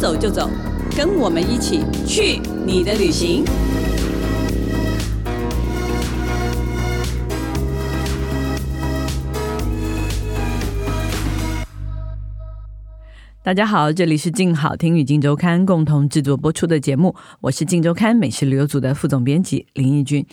走就走，跟我们一起去你的旅行。大家好，这里是静好听与静周刊共同制作播出的节目，我是静周刊美食旅游组的副总编辑林义君。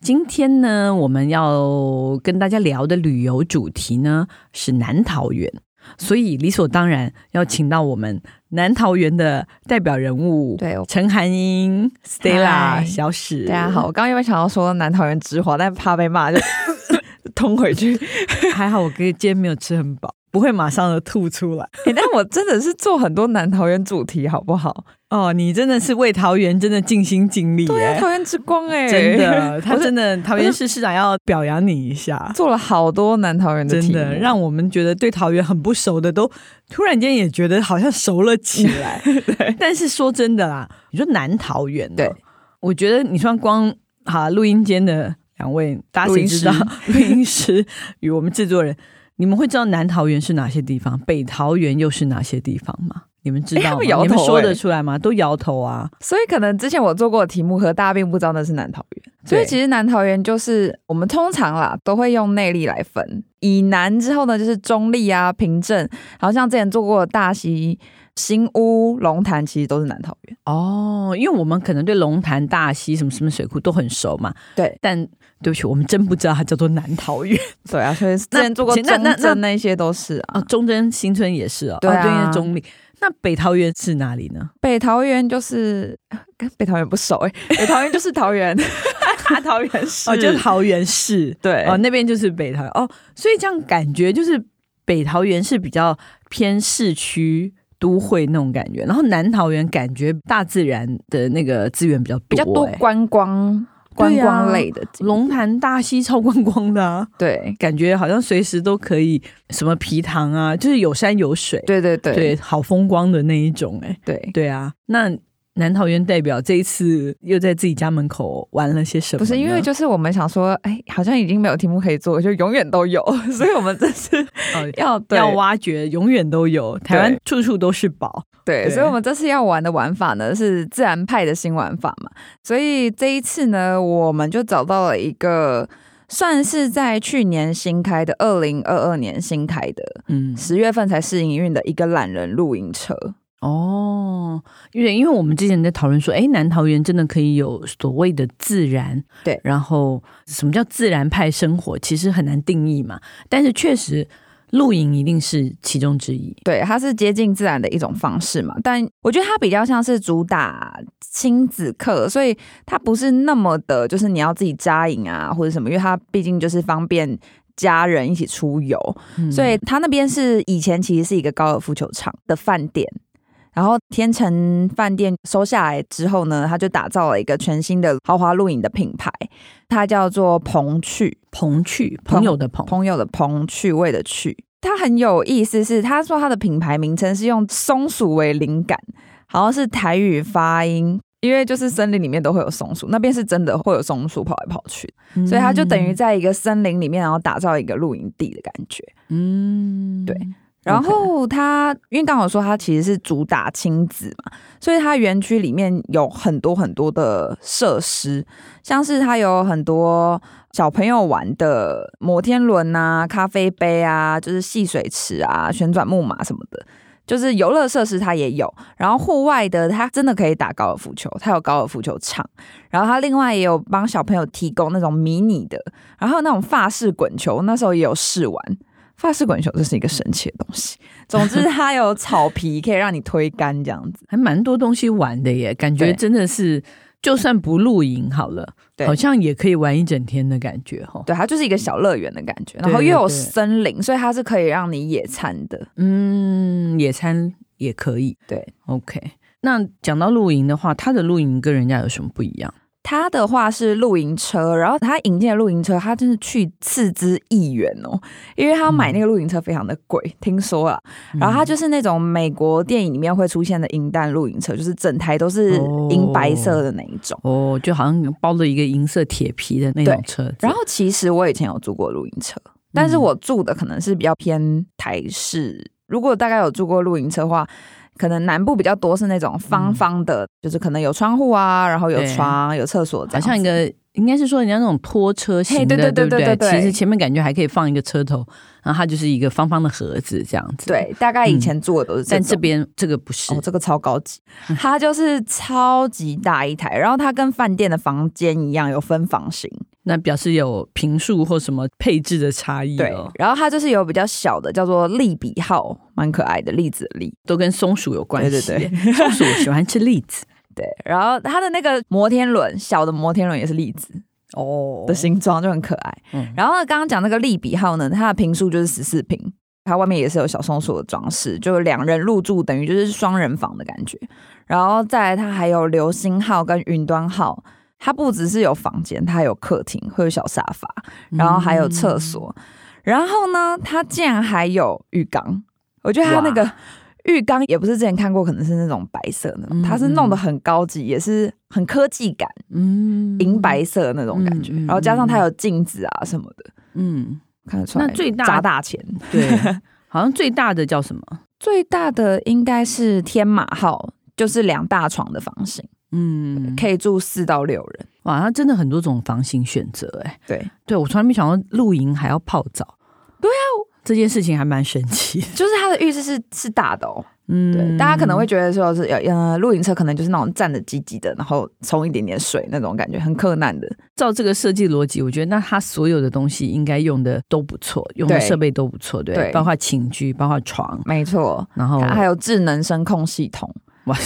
今天呢，我们要跟大家聊的旅游主题呢是南桃园。所以理所当然要请到我们南桃园的代表人物，对，陈涵英、Stella、小史。大家好，我刚刚因为想要说南桃园之华，但怕被骂，就 通回去。还好我今天没有吃很饱。不会马上的吐出来，欸，但我真的是做很多南桃园主题，好不好？哦，你真的是为桃园真的尽心尽力，对，桃园之光哎，真的，他真的桃园市市长要表扬你一下，做了好多南桃园的，真的让我们觉得对桃园很不熟的都突然间也觉得好像熟了起来。对，但是说真的啦，你说南桃园，哦，对，我觉得你说光哈录音间的两位，大家谁知道？录音师与我们制作人。你们会知道南桃园是哪些地方，北桃园又是哪些地方吗？你们知道吗？欸欸、你们说得出来吗？都摇头啊！所以可能之前我做过的题目和大家并不知道那是南桃园。所以其实南桃园就是我们通常啦都会用内力来分，以南之后呢就是中立啊、平镇，好像之前做过的大溪、新屋、龙潭，其实都是南桃园哦。因为我们可能对龙潭、大溪什么什么水库都很熟嘛。对，但。对不起，我们真不知道它叫做南桃园。对啊，所以之前做过中正那些都是啊，啊中正新村也是啊。对啊，中坜。那北桃园是哪里呢？北桃园就是跟北桃园不熟哎，北桃园就是桃园，桃园市哦，就是桃园市。对哦，那边就是北桃园哦，所以这样感觉就是北桃园是比较偏市区都会那种感觉，然后南桃园感觉大自然的那个资源比较多，比较多观光。观光类的龙潭大溪超观光的，啊，对，感觉好像随时都可以什么皮塘啊，就是有山有水，对对对，对，好风光的那一种，欸，哎，对。对啊，那。南桃园代表这一次又在自己家门口玩了些什么？不是因为就是我们想说，哎，好像已经没有题目可以做，就永远都有，所以我们这次 要、哦、要挖掘，永远都有。台湾处处都是宝，对，对，所以我们这次要玩的玩法呢是自然派的新玩法嘛。所以这一次呢，我们就找到了一个算是在去年新开的，二零二二年新开的，嗯，十月份才试营运的一个懒人露营车。哦，因为因为我们之前在讨论说，哎，南桃园真的可以有所谓的自然，对，然后什么叫自然派生活，其实很难定义嘛。但是确实，露营一定是其中之一，对，它是接近自然的一种方式嘛。但我觉得它比较像是主打亲子课，所以它不是那么的，就是你要自己扎营啊或者什么，因为它毕竟就是方便家人一起出游，嗯、所以它那边是以前其实是一个高尔夫球场的饭店。然后天成饭店收下来之后呢，他就打造了一个全新的豪华露营的品牌，它叫做朋趣，朋趣，朋友的朋，朋友的朋，趣味的趣。它很有意思是，是他说他的品牌名称是用松鼠为灵感，好像是台语发音，因为就是森林里面都会有松鼠，那边是真的会有松鼠跑来跑去，嗯、所以它就等于在一个森林里面，然后打造一个露营地的感觉。嗯，对。然后它，因为刚好说它其实是主打亲子嘛，所以它园区里面有很多很多的设施，像是它有很多小朋友玩的摩天轮啊、咖啡杯啊、就是戏水池啊、旋转木马什么的，就是游乐设施它也有。然后户外的它真的可以打高尔夫球，它有高尔夫球场。然后它另外也有帮小朋友提供那种迷你的，然后那种法式滚球，那时候也有试玩。法式滚球这是一个神奇的东西。总之，它有草皮可以让你推杆，这样子还蛮多东西玩的耶。感觉真的是，就算不露营好了，对，好像也可以玩一整天的感觉哈。对，它就是一个小乐园的感觉，然后又有森林，所以它是可以让你野餐的。嗯，野餐也可以。对，OK。那讲到露营的话，它的露营跟人家有什么不一样？他的话是露营车，然后他引进的露营车，他真是去斥资亿元哦，因为他买那个露营车非常的贵，嗯、听说了。然后他就是那种美国电影里面会出现的银弹露营车，就是整台都是银白色的那一种哦，哦，就好像包了一个银色铁皮的那种车。然后其实我以前有住过露营车，但是我住的可能是比较偏台式。如果大概有住过露营车的话。可能南部比较多是那种方方的，嗯、就是可能有窗户啊，然后有床、有厕所，好像一个应该是说人家那种拖车型的，对对对对对。其实前面感觉还可以放一个车头，然后它就是一个方方的盒子这样子。对，大概以前做的都是这样、嗯，但这边这个不是，哦，这个超高级，它就是超级大一台，然后它跟饭店的房间一样，有分房型。那表示有频数或什么配置的差异、哦、对，然后它就是有比较小的，叫做利比号，蛮可爱的栗子的栗，都跟松鼠有关系。对对对，松鼠喜欢吃栗子。对，然后它的那个摩天轮，小的摩天轮也是栗子哦的形状，就很可爱。嗯、然后刚刚讲那个利比号呢，它的坪数就是十四坪，它外面也是有小松鼠的装饰，就两人入住等于就是双人房的感觉。然后再来，它还有流星号跟云端号。它不只是有房间，它还有客厅，会有小沙发，然后还有厕所，嗯、然后呢，它竟然还有浴缸。我觉得它那个浴缸也不是之前看过，可能是那种白色的，它是弄得很高级，也是很科技感，嗯，银白色的那种感觉。嗯、然后加上它有镜子啊什么的，嗯，看得出来。那最大砸大钱，对，好像最大的叫什么？最大的应该是天马号，就是两大床的房型。嗯，可以住四到六人，哇，它真的很多种房型选择，哎，对，对我从来没想到露营还要泡澡，对啊，这件事情还蛮神奇，就是它的浴室是是大的哦，嗯，对，大家可能会觉得说是要呃露营车可能就是那种站的挤挤的，然后冲一点点水那种感觉，很困难的。照这个设计逻辑，我觉得那它所有的东西应该用的都不错，用的设备都不错，对，对，包括寝具，包括床，没错，然后还有智能声控系统。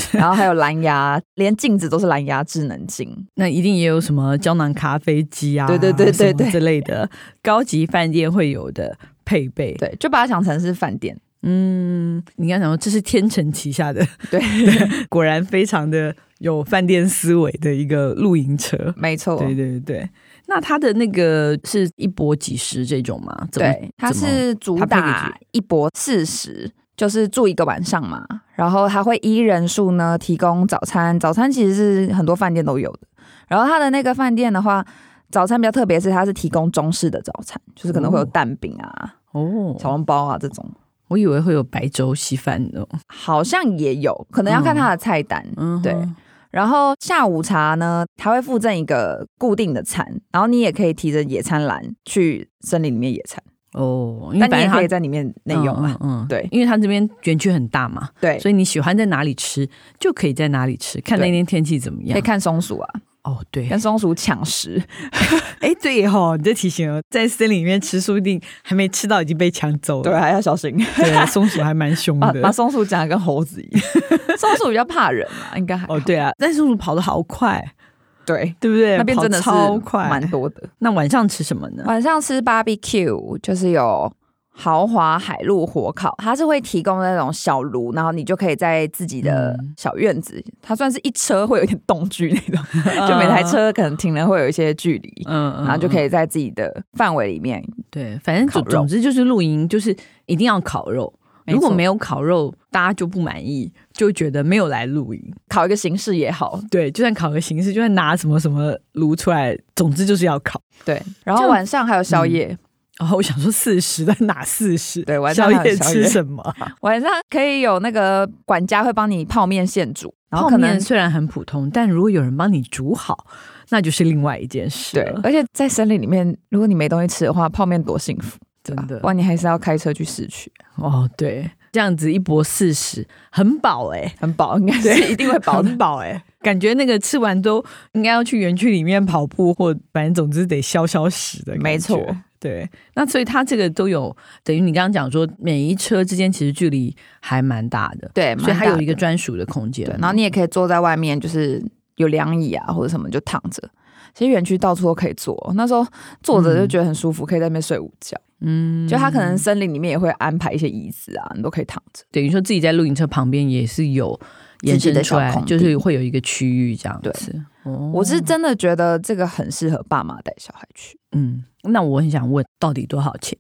然后还有蓝牙，连镜子都是蓝牙智能镜。那一定也有什么胶囊咖啡机啊，对对对对对之类的高级饭店会有的配备。对，就把它想成是饭店。嗯，你刚想说这是天成旗下的，对，果然非常的有饭店思维的一个露营车。没错，对对对。那它的那个是一波几十这种吗？对，它是主打一波四食。就是住一个晚上嘛，然后他会依人数呢提供早餐，早餐其实是很多饭店都有的。然后他的那个饭店的话，早餐比较特别，是它是提供中式的早餐，就是可能会有蛋饼啊、哦，小笼包啊这种。我以为会有白粥稀饭的，好像也有可能要看他的菜单。嗯，对。然后下午茶呢，他会附赠一个固定的餐，然后你也可以提着野餐篮去森林里面野餐。哦，因为反正可以在里面内用嘛，嗯，嗯对，因为它这边园区很大嘛，对，所以你喜欢在哪里吃就可以在哪里吃，看那天天气怎么样，可以看松鼠啊，哦，对，跟松鼠抢食，哎，对哈，你这提醒了，在森林里面吃，说不定还没吃到已经被抢走了，对，还要小心，对，松鼠还蛮凶的，把，把松鼠讲的跟猴子一样，松鼠比较怕人嘛，应该还哦，对啊，但松鼠跑得好快。对，对不对？那边真的超快，蛮多的。那晚上吃什么呢？晚上吃 barbecue，就是有豪华海陆火烤，它是会提供那种小炉，然后你就可以在自己的小院子，嗯、它算是一车会有点动距那种，嗯、就每台车可能停了会有一些距离，嗯，然后就可以在自己的范围里面，对，反正总总之就是露营，就是一定要烤肉。如果没有烤肉，大家就不满意，就觉得没有来露营。考一个形式也好，对，就算考个形式，就算拿什么什么炉出来，总之就是要考。对，然后晚上还有宵夜。嗯、然后我想说四十，在哪四十？对，晚上宵夜吃什么？晚上可以有那个管家会帮你泡面现煮，然后可能虽然很普通，但如果有人帮你煮好，那就是另外一件事。对，而且在森林里面，如果你没东西吃的话，泡面多幸福。真的，不然你还是要开车去市区哦。对，这样子一搏四十，很饱哎、欸，很饱，应该是一定会饱很饱哎、欸。感觉那个吃完都应该要去园区里面跑步，或反正总之得消消食的。没错，对。那所以它这个都有，等于你刚刚讲说，每一车之间其实距离还蛮大的，对，所以它有一个专属的空间。然后你也可以坐在外面，就是有凉椅啊或者什么，就躺着。其实园区到处都可以坐，那时候坐着就觉得很舒服，嗯、可以在那边睡午觉。嗯，就他可能森林里面也会安排一些椅子啊，你都可以躺着。等于说自己在露营车旁边也是有延伸出来，就是会有一个区域这样子。哦、我是真的觉得这个很适合爸妈带小孩去。嗯，那我很想问，到底多少钱？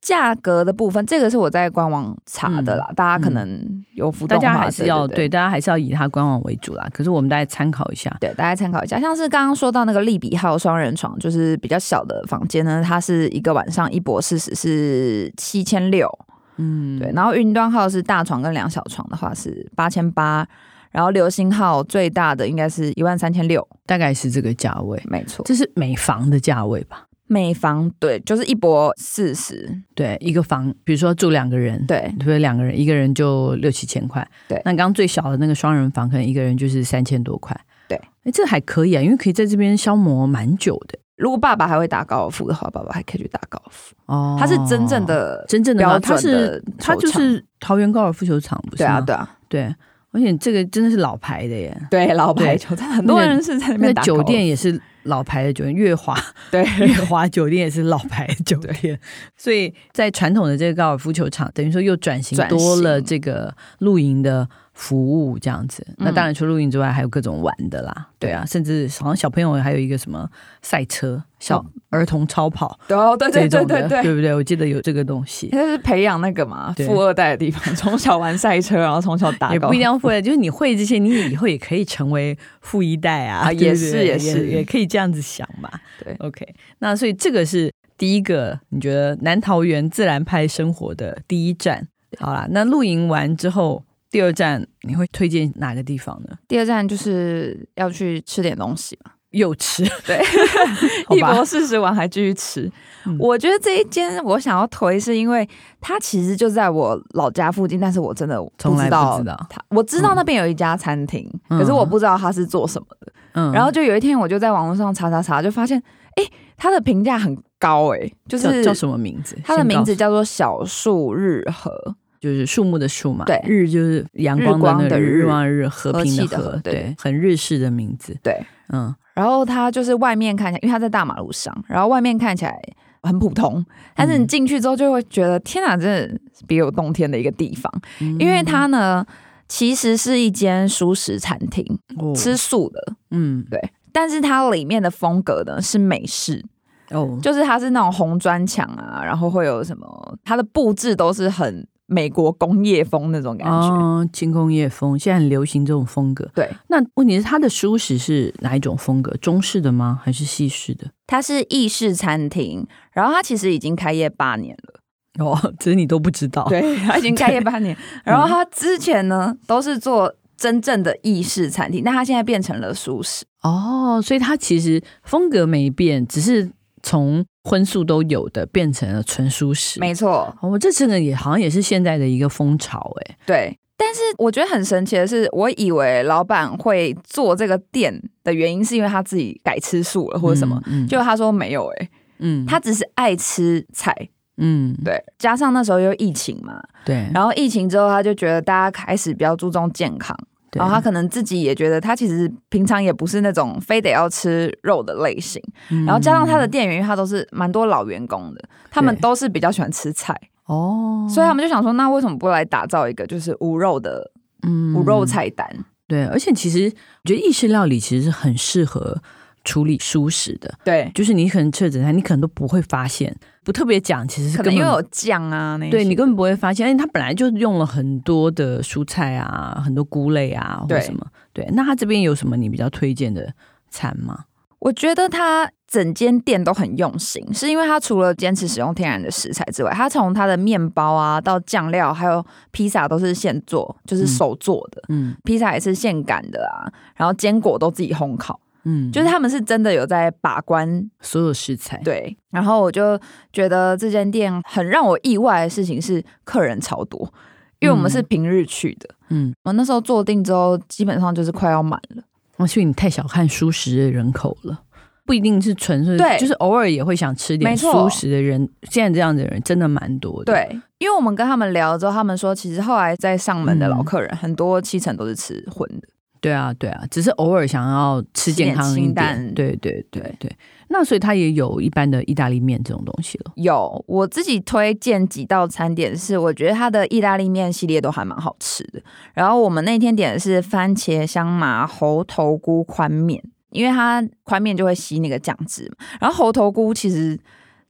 价格的部分，这个是我在官网查的啦，嗯、大家可能有浮动，大家还是要对，大家还是要以它官网为主啦。可是我们大家参考一下，对，大家参考一下。像是刚刚说到那个利比号双人床，就是比较小的房间呢，它是一个晚上一博四十是七千六，嗯，对。然后云端号是大床跟两小床的话是八千八，然后流星号最大的应该是一万三千六，大概是这个价位，没错。这是每房的价位吧？每房对，就是一博四十，对，一个房，比如说住两个人，对，对，两个人一个人就六七千块，对。那刚刚最小的那个双人房，可能一个人就是三千多块，对。哎，这还可以啊，因为可以在这边消磨蛮久的。如果爸爸还会打高尔夫的话，爸爸还可以去打高尔夫。哦，他是真正的真正的他是他就是桃园高尔夫球场，不是吗？对啊，对啊，对。而且这个真的是老牌的耶，对，老牌球场，很多人是在那边打。酒店也是老牌的酒店，月华对，月华酒店也是老牌的酒店。所以在传统的这个高尔夫球场，等于说又转型。多了这个露营的服务，这样子。那当然除露营之外，还有各种玩的啦，对啊，甚至好像小朋友还有一个什么赛车。小儿童超跑，对对对对对对，对不对？我记得有这个东西，那是培养那个嘛富二代的地方，从小玩赛车，然后从小打，也不一定要富二代，就是你会这些，你以后也可以成为富一代啊，也是也是。也可以这样子想嘛。对，OK，那所以这个是第一个，你觉得南桃园自然派生活的第一站，好啦，那露营完之后，第二站你会推荐哪个地方呢？第二站就是要去吃点东西嘛。又吃，对，一博四十晚还继续吃。嗯、我觉得这一间我想要推，是因为它其实就在我老家附近，但是我真的从来不知道它。我知道那边有一家餐厅，嗯、可是我不知道它是做什么的。嗯，然后就有一天，我就在网络上查查查，就发现，哎，它的评价很高，哎，就是叫，叫什么名字？它的名字叫做小树日和，就是树木的树嘛。对，日就是阳光的，日光的日，日光的日，和平的和，和，对，很日式的名字。对，嗯。然后它就是外面看起来，因为它在大马路上，然后外面看起来很普通，但是你进去之后就会觉得，嗯、天哪，真的别有洞天的一个地方。嗯、因为它呢，其实是一间熟食餐厅，哦、吃素的，嗯，对。但是它里面的风格呢是美式，哦，就是它是那种红砖墙啊，然后会有什么，它的布置都是很。美国工业风那种感觉，哦，轻工业风，现在很流行这种风格。对，那问题是它的舒适是哪一种风格？中式的吗？还是西式的？它是意式餐厅，然后它其实已经开业八年了。哦，只是你都不知道。对，它 已经开业八年。然后它之前呢，都是做真正的意式餐厅，但它现在变成了蔬食。哦，所以它其实风格没变，只是。从荤素都有的变成了纯素食，没错。我这次呢也好像也是现在的一个风潮，哎，对。但是我觉得很神奇的是，我以为老板会做这个店的原因是因为他自己改吃素了或者什么，嗯嗯、就他说没有，哎，嗯，他只是爱吃菜，嗯，对。加上那时候又疫情嘛，对。然后疫情之后，他就觉得大家开始比较注重健康。然后他可能自己也觉得，他其实平常也不是那种非得要吃肉的类型。嗯、然后加上他的店员，他都是蛮多老员工的，他们都是比较喜欢吃菜哦，所以他们就想说，那为什么不来打造一个就是无肉的嗯无肉菜单？对，而且其实我觉得意式料理其实是很适合。处理蔬食的，对，就是你可能吃整餐，你可能都不会发现，不特别讲，其实是可能因为有酱啊，那对你根本不会发现，因为它本来就用了很多的蔬菜啊，很多菇类啊，或什么，对，对。那他这边有什么你比较推荐的餐吗？我觉得他整间店都很用心，是因为他除了坚持使用天然的食材之外，他从它的面包啊到酱料，还有披萨都是现做，就是手做的，嗯，披萨也是现擀的啊，然后坚果都自己烘烤。嗯，就是他们是真的有在把关所有食材，对。然后我就觉得这间店很让我意外的事情是客人超多，因为我们是平日去的，嗯，我那时候坐定之后，基本上就是快要满了。我所以你太小看蔬食的人口了，不一定是纯粹，对，就是偶尔也会想吃点蔬食的人，现在这样的人真的蛮多的。对，因为我们跟他们聊之后，他们说其实后来在上门的老客人很多七成都是吃荤的。对啊，对啊，只是偶尔想要吃健康一点，点对对对对，对。那所以它也有一般的意大利面这种东西了。有，我自己推荐几道餐点是，我觉得它的意大利面系列都还蛮好吃的。然后我们那天点的是番茄香麻猴头菇宽面，因为它宽面就会吸那个酱汁嘛。然后猴头菇其实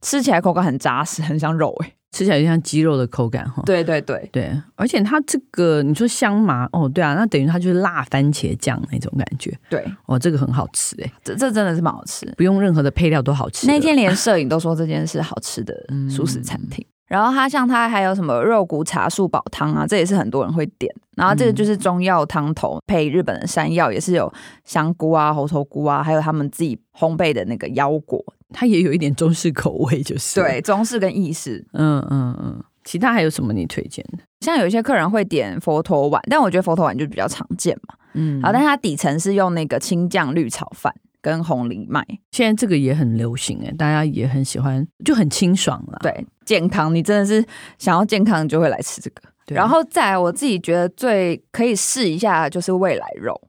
吃起来口感很扎实，很像肉诶。吃起来就像鸡肉的口感哈，对对对对，而且它这个你说香麻哦，对啊，那等于它就是辣番茄酱那种感觉，对，哦，这个很好吃哎，这这真的是蛮好吃，不用任何的配料都好吃。那天连摄影都说这件是好吃的素食餐厅。嗯、然后它像它还有什么肉骨茶树煲汤啊，这也是很多人会点。然后这个就是中药汤头，嗯、配日本的山药，也是有香菇啊、猴头菇啊，还有他们自己烘焙的那个腰果，它也有一点中式口味，就是对中式跟意式。嗯嗯嗯。其他还有什么你推荐的？像有一些客人会点佛陀碗，但我觉得佛陀碗就比较常见嘛。嗯，好，但它底层是用那个青酱绿炒饭跟红藜麦。现在这个也很流行哎，大家也很喜欢，就很清爽了。对，健康，你真的是想要健康就会来吃这个。然后再来，我自己觉得最可以试一下就是未来肉。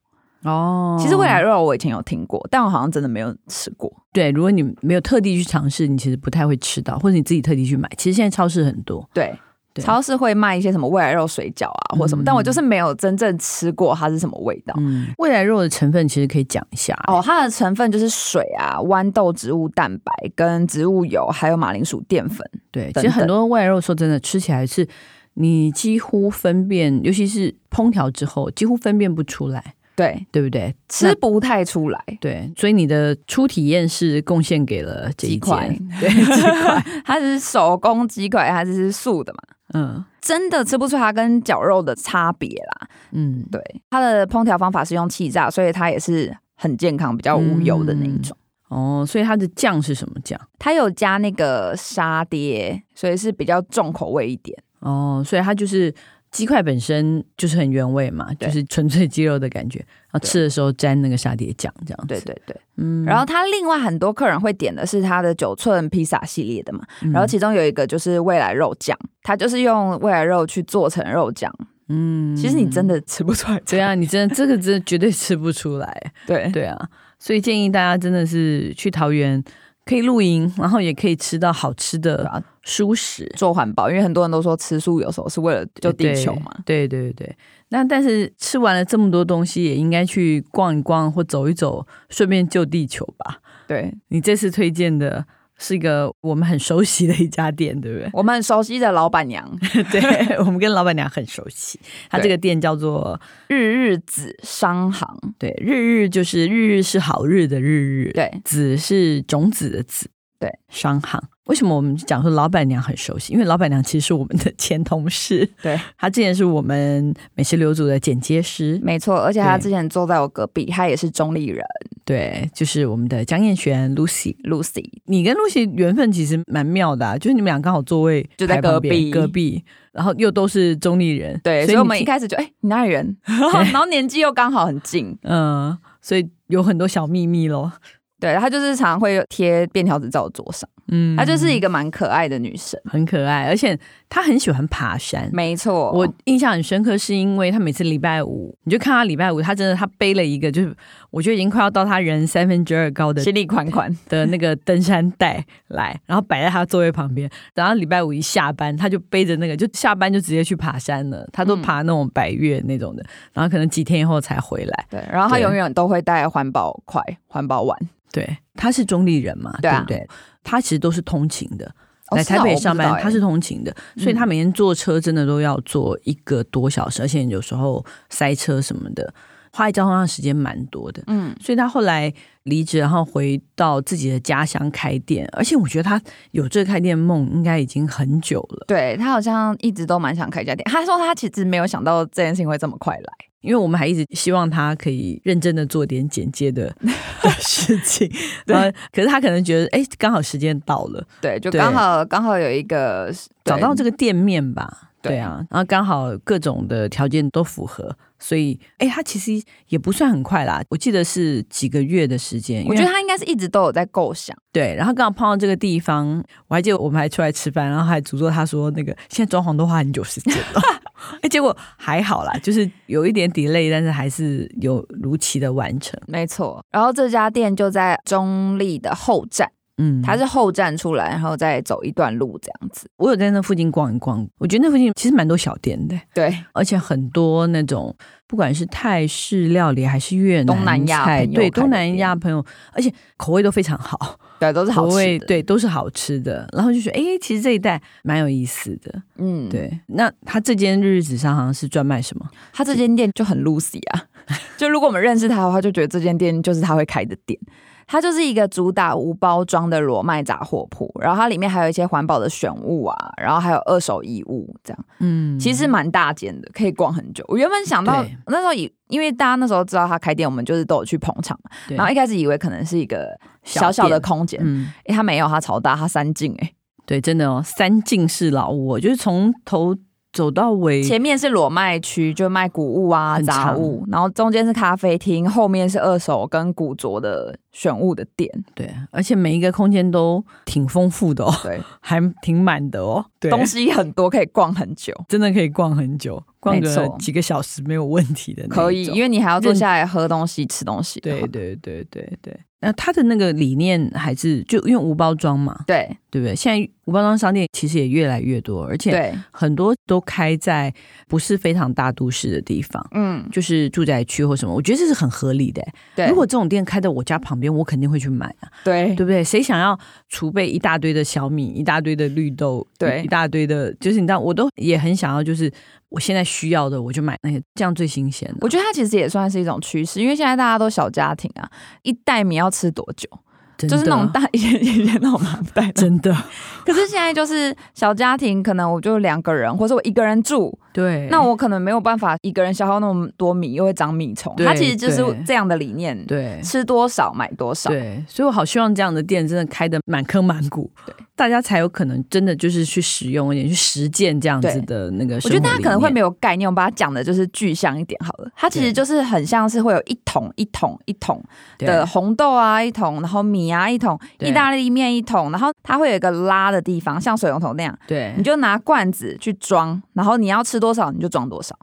哦，其实未来肉我以前有听过，但我好像真的没有吃过。对，如果你没有特地去尝试，你其实不太会吃到，或者你自己特地去买。其实现在超市很多，对，对超市会卖一些什么未来肉水饺啊，或什么，嗯、但我就是没有真正吃过它是什么味道。嗯，未来肉的成分其实可以讲一下哦，它的成分就是水啊、豌豆植物蛋白、跟植物油，还有马铃薯淀粉。对，等等其实很多未来肉说真的吃起来是你几乎分辨，尤其是烹调之后，几乎分辨不出来。对，对不对？吃不太出来。对，所以你的初体验是贡献给了这一块，对，鸡块，它是手工鸡块，它是素的嘛？嗯，真的吃不出它跟绞肉的差别啦。嗯，对，它的烹调方法是用气炸，所以它也是很健康、比较无油的那一种。嗯、哦，所以它的酱是什么酱？它有加那个沙爹，所以是比较重口味一点。哦，所以它就是。鸡块本身就是很原味嘛，就是纯粹鸡肉的感觉。然后吃的时候沾那个沙爹酱，这样子。对对对，嗯。然后他另外很多客人会点的是他的九寸披萨系列的嘛，嗯、然后其中有一个就是未来肉酱，他就是用未来肉去做成肉酱。嗯，其实你真的吃不出来，对啊，你真的这个真的绝对吃不出来。对对啊，所以建议大家真的是去桃园。可以露营，然后也可以吃到好吃的蔬食，做环保。因为很多人都说吃素有时候是为了救地球嘛。对对对，对。那但是吃完了这么多东西，也应该去逛一逛或走一走，顺便救地球吧。对，你这次推荐的。是一个我们很熟悉的一家店，对不对？我们很熟悉的老板娘，对，我们跟老板娘很熟悉。他这个店叫做日日子商行，对，日日就是日日是好日的日日，对，子是种子的子，对，商行。为什么我们讲说老板娘很熟悉？因为老板娘其实是我们的前同事，对，她之前是我们美食流组的剪接师，没错，而且她之前坐在我隔壁，她也是中立人，对，就是我们的江燕璇 Lucy，Lucy，你跟 Lucy 缘分其实蛮妙的，啊，就是你们俩刚好座位就在隔壁，隔壁，然后又都是中立人，对，所以我们一开始就哎，你哪里人？然后年纪又刚好很近，嗯，所以有很多小秘密咯。对，他就是常常会贴便条纸在我桌上。嗯，她就是一个蛮可爱的女生，很可爱，而且她很喜欢爬山。没错，我印象很深刻，是因为她每次礼拜五，你就看她礼拜五，她真的她背了一个，就是我觉得已经快要到她人三分之二高的，行李款款 的那个登山带来，然后摆在她座位旁边。然后礼拜五一下班，她就背着那个，就下班就直接去爬山了。她都爬那种百越那种的，然后可能几天以后才回来。对，然后她永远都会带环保筷、环保碗。对，她是中立人嘛，对，不对？他其实都是通勤的，哦、来台北上班，他是通勤的，所以他每天坐车真的都要坐一个多小时，嗯、而且有时候塞车什么的，花在交通上时间蛮多的。嗯，所以他后来离职，然后回到自己的家乡开店，而且我觉得他有这个开店梦，应该已经很久了。对，他好像一直都蛮想开家店，他说他其实没有想到这件事情会这么快来。因为我们还一直希望他可以认真的做点剪接的 的事情，对。可是他可能觉得，哎，刚好时间到了，对，就刚好对刚好有一个找到这个店面吧，对，啊，然后刚好各种的条件都符合，所以，哎，他其实也不算很快啦，我记得是几个月的时间。我觉得他应该是一直都有在构想，对。然后刚好碰到这个地方，我还记得我们还出来吃饭，然后还诅咒他说，那个现在装潢都花很久时间了。哎，结果还好啦，就是有一点 delay，但是还是有如期的完成。没错，然后这家店就在中立的后站，嗯，它是后站出来，然后再走一段路这样子。我有在那附近逛一逛，我觉得那附近其实蛮多小店的，对，而且很多那种不管是泰式料理还是越南东南亚，对，东南亚朋友，而且口味都非常好。对，都是好吃的。对，都是好吃的。然后就觉得，哎，其实这一带蛮有意思的。嗯，对。那他这间日日子上好像是专卖什么？他这间店就很 Lucy 啊。就如果我们认识他的话，就觉得这间店就是他会开的店。它就是一个主打无包装的裸卖杂货铺，然后它里面还有一些环保的选物啊，然后还有二手衣物这样。嗯，其实蛮大间的，可以逛很久。我原本想到那时候以，因为大家那时候知道他开店，我们就是都有去捧场嘛。然后一开始以为可能是一个小小的空间，嗯，哎，他没有，他超大，他三进哎，对，真的哦，三进式老屋，就是从头。走到尾，前面是裸卖区，就卖古物啊、杂物，然后中间是咖啡厅，后面是二手跟古着的选物的店。对，而且每一个空间都挺丰富的哦，对，还挺满的哦，对，东西很多，可以逛很久，真的可以逛很久。逛个几个小时没有问题的，可以，因为你还要坐下来喝东西、吃东西。对对对对对。那他的那个理念还是就因为无包装嘛，对对不对？现在无包装商店其实也越来越多，而且很多都开在不是非常大都市的地方，嗯，就是住宅区或什么。我觉得这是很合理的。对，如果这种店开在我家旁边，我肯定会去买啊。对，对不对？谁想要储备一大堆的小米，一大堆的绿豆，对，一大堆的，就是你知道，我都也很想要，就是。我现在需要的，我就买那些，这样最新鲜的。我觉得它其实也算是一种趋势，因为现在大家都小家庭啊，一袋米要吃多久？就是那种大一点一点那种麻袋，真的。可是现在就是小家庭，可能我就两个人，或者我一个人住，对，那我可能没有办法一个人消耗那么多米，又会长米虫。它其实就是这样的理念，对，吃多少买多少。对，所以我好希望这样的店真的开的满坑满谷，对，大家才有可能真的就是去使用一点，去实践这样子的那个。我觉得大家可能会没有概念，我把它讲的就是具象一点好了。它其实就是很像是会有一桶一桶一桶的红豆啊，一桶，然后米。啊一桶意大利面一桶，然后它会有一个拉的地方，像水龙头那样。对，你就拿罐子去装，然后你要吃多少你就装多少。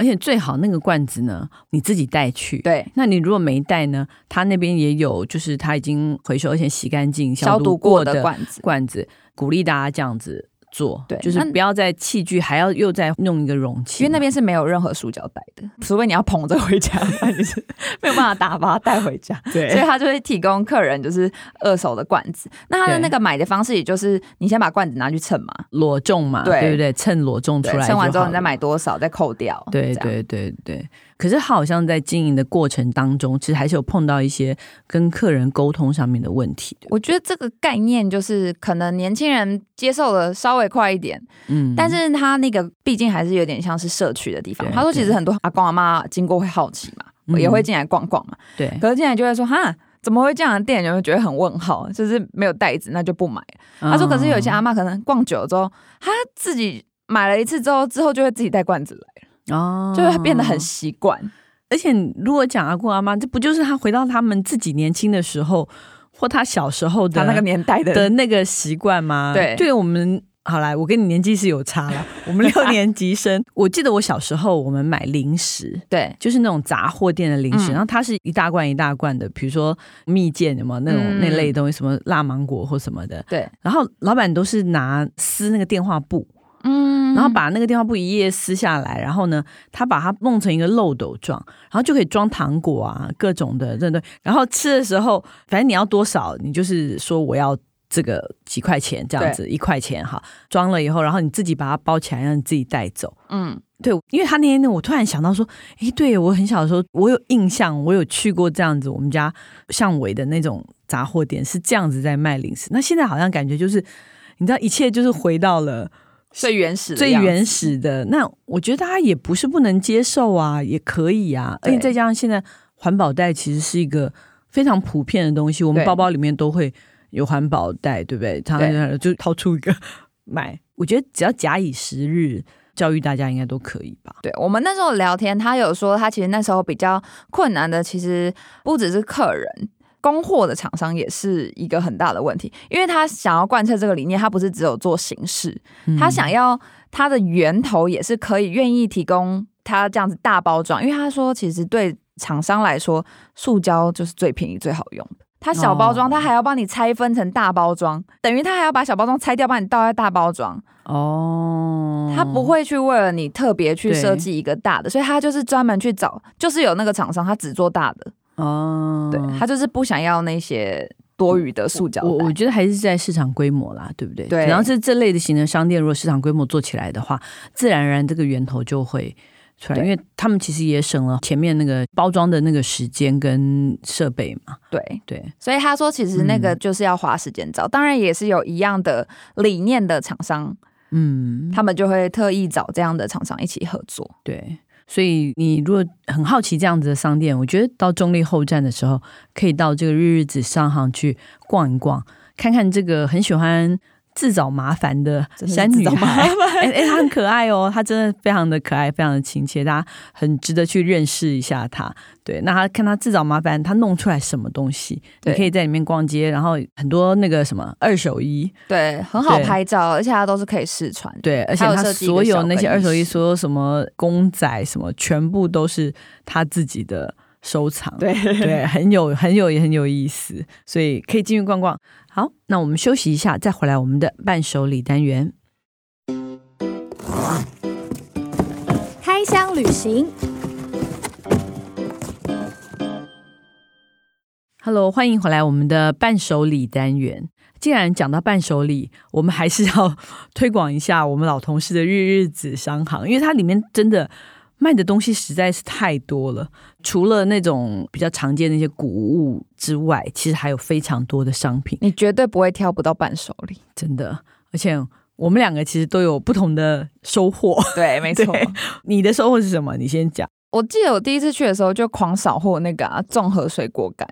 而且最好那个罐子呢，你自己带去。对，那你如果没带呢，他那边也有，就是他已经回收而且洗干净、消毒过的罐子。罐子鼓励大家这样子。做对，就是不要在器具还要又再弄一个容器，因为那边是没有任何塑胶袋的，除非你要捧着回家，你是没有办法打包带回家。对，所以他就会提供客人就是二手的罐子。那他的那个买的方式，也就是你先把罐子拿去称嘛，裸重嘛，对，对不对？称裸重出来，称完之后你再买多少，再扣掉。对对对对。可是他好像在经营的过程当中，其实还是有碰到一些跟客人沟通上面的问题。我觉得这个概念就是可能年轻人接受的稍微快一点，嗯，但是他那个毕竟还是有点像是社区的地方。他说其实很多阿公阿妈经过会好奇嘛，嗯、也会进来逛逛嘛，对。可是进来就会说哈，怎么会这样的店？有没有觉得很问号？就是没有袋子，那就不买。他说可是有些阿妈可能逛久了之后，他自己买了一次之后，之后就会自己带罐子来。哦，就会变得很习惯，而且如果讲阿公阿妈，这不就是他回到他们自己年轻的时候，或他小时候的那个年代的的那个习惯吗？对，对我们好来，我跟你年纪是有差了，我们六年级生，我记得我小时候我们买零食，对，就是那种杂货店的零食，嗯、然后它是一大罐一大罐的，比如说蜜饯什么那种、嗯、那类的东西，什么辣芒果或什么的，对，然后老板都是拿撕那个电话簿。嗯，然后把那个电话簿一页撕下来，然后呢，他把它弄成一个漏斗状，然后就可以装糖果啊，各种的，对对。然后吃的时候，反正你要多少，你就是说我要这个几块钱这样子，一块钱哈。装了以后，然后你自己把它包起来，让你自己带走。嗯，对，因为他那天呢，我突然想到说，诶，对我很小的时候，我有印象，我有去过这样子，我们家巷尾的那种杂货店是这样子在卖零食。那现在好像感觉就是，你知道，一切就是回到了。最原始的，最原始的。那我觉得大家也不是不能接受啊，也可以啊。而且再加上现在环保袋其实是一个非常普遍的东西，我们包包里面都会有环保袋，对不对？他就掏出一个买。我觉得只要假以时日，教育大家应该都可以吧。对，我们那时候聊天，他有说他其实那时候比较困难的，其实不只是客人。供货的厂商也是一个很大的问题，因为他想要贯彻这个理念，他不是只有做形式，他想要他的源头也是可以愿意提供他这样子大包装，因为他说其实对厂商来说，塑胶就是最便宜最好用的，他小包装他还要帮你拆分成大包装，等于他还要把小包装拆掉，帮你倒在大包装。哦，他不会去为了你特别去设计一个大的，所以他就是专门去找，就是有那个厂商他只做大的。哦，对，他就是不想要那些多余的塑胶。我我觉得还是在市场规模啦，对不对？对，然后是这类的型的商店，如果市场规模做起来的话，自然而然这个源头就会出来，因为他们其实也省了前面那个包装的那个时间跟设备嘛。对对，所以他说其实那个就是要花时间找，嗯、当然也是有一样的理念的厂商，嗯，他们就会特意找这样的厂商一起合作。对，所以你如果很好奇这样子的商店，我觉得到中立后站的时候，可以到这个日日子商行去逛一逛，看看这个很喜欢。自找麻烦的山女孩，哎哎，她很可爱哦，她真的非常的可爱，非常的亲切，大家很值得去认识一下她。对，那她看她自找麻烦，她弄出来什么东西，你可以在里面逛街，然后很多那个什么二手衣，对，很好拍照，而且它都是可以试穿，对，而且她所有那些二手衣，所有什么公仔什么，全部都是她自己的收藏，对对，很有很有也很有意思，所以可以进去逛逛。好，那我们休息一下，再回来我们的伴手礼单元。开箱旅行，Hello，欢迎回来我们的伴手礼单元。既然讲到伴手礼，我们还是要推广一下我们老同事的日日子商行，因为它里面真的。卖的东西实在是太多了，除了那种比较常见的那些古物之外，其实还有非常多的商品，你绝对不会挑不到伴手礼，真的。而且我们两个其实都有不同的收获，对，没 错。你的收获是什么？你先讲。我记得我第一次去的时候就狂扫货那个啊，综合水果干，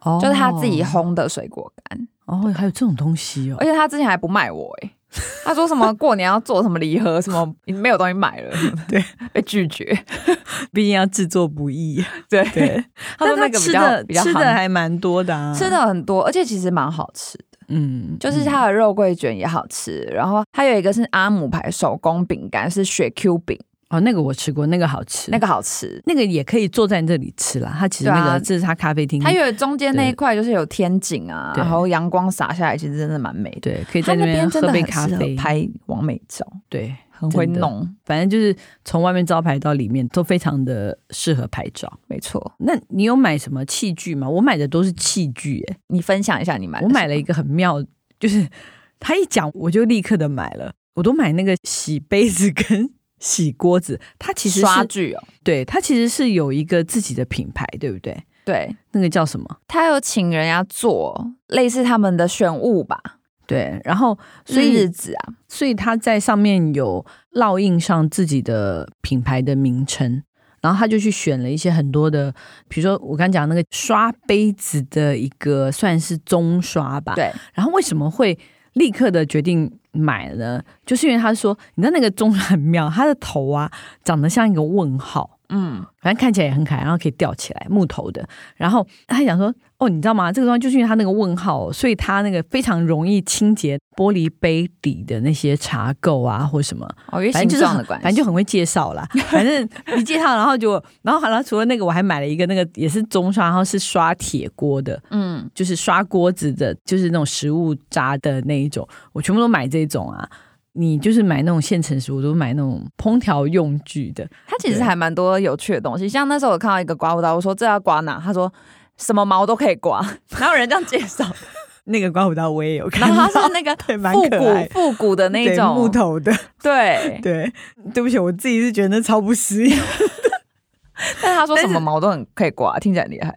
哦，就是他自己烘的水果干。哦，还有这种东西哦，而且他之前还不卖我哎。他说什么过年要做什么礼盒，什么没有东西买了，对，被拒绝，毕竟要制作不易。对对，他说那个比较比较吃的还蛮多的啊，吃的很多，而且其实蛮好吃的。嗯，就是它的肉桂卷也好吃，然后还有一个是阿姆牌手工饼干，是雪 Q 饼。哦，那个我吃过，那个好吃，那个好吃，那个也可以坐在这里吃啦。它其实那个、啊、这是它咖啡厅，它有中间那一块就是有天井啊，然后阳光洒下来，其实真的蛮美的。对，可以在那边喝杯咖啡，拍完美照。对，很会弄，反正就是从外面招牌到里面都非常的适合拍照。没错，那你有买什么器具吗？我买的都是器具、欸，哎，你分享一下你买。我买了一个很妙，就是 他一讲我就立刻的买了，我都买那个洗杯子跟。洗锅子，它其实是刷具哦，对，它其实是有一个自己的品牌，对不对？对，那个叫什么？他有请人家做类似他们的选物吧？对，然后所以日子啊，所以他在上面有烙印上自己的品牌的名称，然后他就去选了一些很多的，比如说我刚讲那个刷杯子的一个算是中刷吧，对，然后为什么会立刻的决定？买了，就是因为他说，你知道那个钟很妙，它的头啊长得像一个问号，嗯，反正看起来也很可爱，然后可以吊起来，木头的。然后他还想说，哦，你知道吗？这个东西就是因为它那个问号，所以它那个非常容易清洁玻璃杯底的那些茶垢啊，或什么。哦，因为形状的关系，反正就很会介绍啦。反正一介绍，然后就，然后好了，除了那个，我还买了一个那个也是中刷，然后是刷铁锅的，嗯，就是刷锅子的，就是那种食物渣的那一种，我全部都买这种啊。你就是买那种现成食物，都买那种烹调用具的。它其实还蛮多有趣的东西，像那时候我看到一个刮胡刀，我说这要刮哪？他说什么毛都可以刮，哪有人这样介绍？那个刮胡刀我也有看到，然后它是那个 复古复古的那种木头的。对对，对不起，我自己是觉得那超不实用。但他说什么毛都很可以刮，听起来厉害。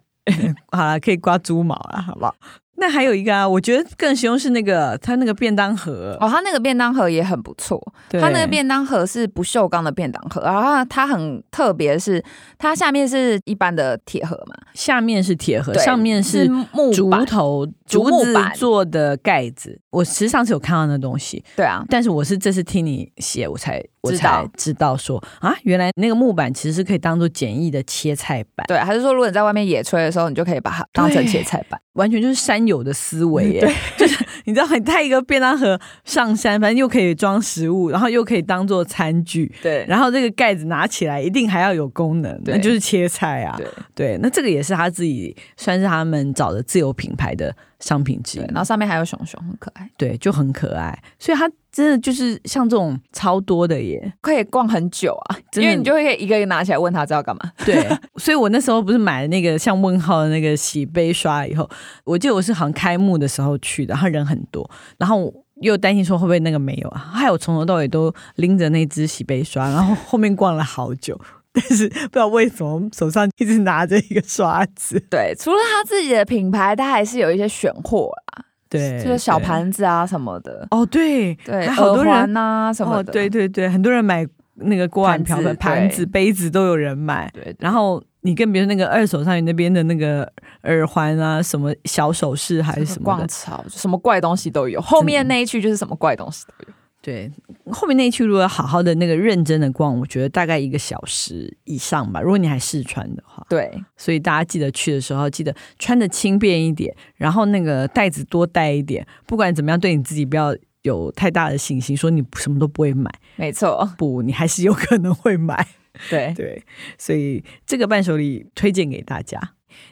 好了，可以刮猪毛了，好不好？那还有一个啊，我觉得更实用是那个它那个便当盒。哦，它那个便当盒也很不错。对，它那个便当盒是不锈钢的便当盒，然后它很特别，是它下面是一般的铁盒嘛，下面是铁盒，上面是木竹头竹子做的盖子。我其实际上次有看到那东西，对啊，但是我是这次听你写，我才我才知道说啊，原来那个木板其实是可以当做简易的切菜板。对，还是说如果你在外面野炊的时候，你就可以把它当成切菜板，完全就是山友的思维耶。对，就是你知道，你带一个便当盒上山，反正又可以装食物，然后又可以当做餐具。对，然后这个盖子拿起来一定还要有功能，那就是切菜啊。对对，那这个也是他自己算是他们找的自有品牌的商品之一，然后上面还有熊熊，很可爱，对，就很可爱，所以它真的就是像这种超多的耶，可以逛很久啊，因为你就会一个一个拿起来问他知道干嘛，对，所以我那时候不是买了那个像问号的那个洗杯刷以后，我记得我是好像开幕的时候去的，然后人很多，然后又担心说会不会那个没有啊，还有从头到尾都拎着那只洗杯刷，然后后面逛了好久，但是不知道为什么手上一直拿着一个刷子。对，除了他自己的品牌，他还是有一些选货啦。对，就是小盘子啊什么的。哦，对对，好多人啊什么的。对对对，很多人买那个锅碗瓢盆、盘子、杯子都有人买。对，然后你跟别人那个二手商品那边的那个耳环啊，什么小首饰还是什么逛潮，什么怪东西都有。后面那一区就是什么怪东西都有。对，后面那一区如果好好的那个认真的逛，我觉得大概一个小时以上吧。如果你还试穿的话，对，所以大家记得去的时候，记得穿的轻便一点，然后那个袋子多带一点。不管怎么样，对你自己不要有太大的信心，说你什么都不会买。没错，不，你还是有可能会买。对对，所以这个伴手礼推荐给大家。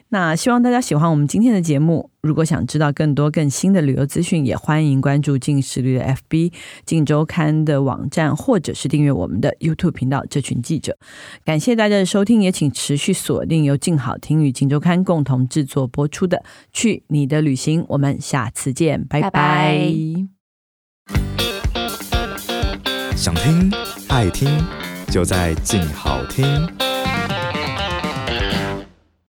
那希望大家喜欢我们今天的节目。如果想知道更多更新的旅游资讯，也欢迎关注近时旅的 FB、近周刊的网站，或者是订阅我们的 YouTube 频道。这群记者，感谢大家的收听，也请持续锁定由静好听与镜周刊共同制作播出的《去你的旅行》。我们下次见，拜拜。拜拜。想听爱听，就在静好听。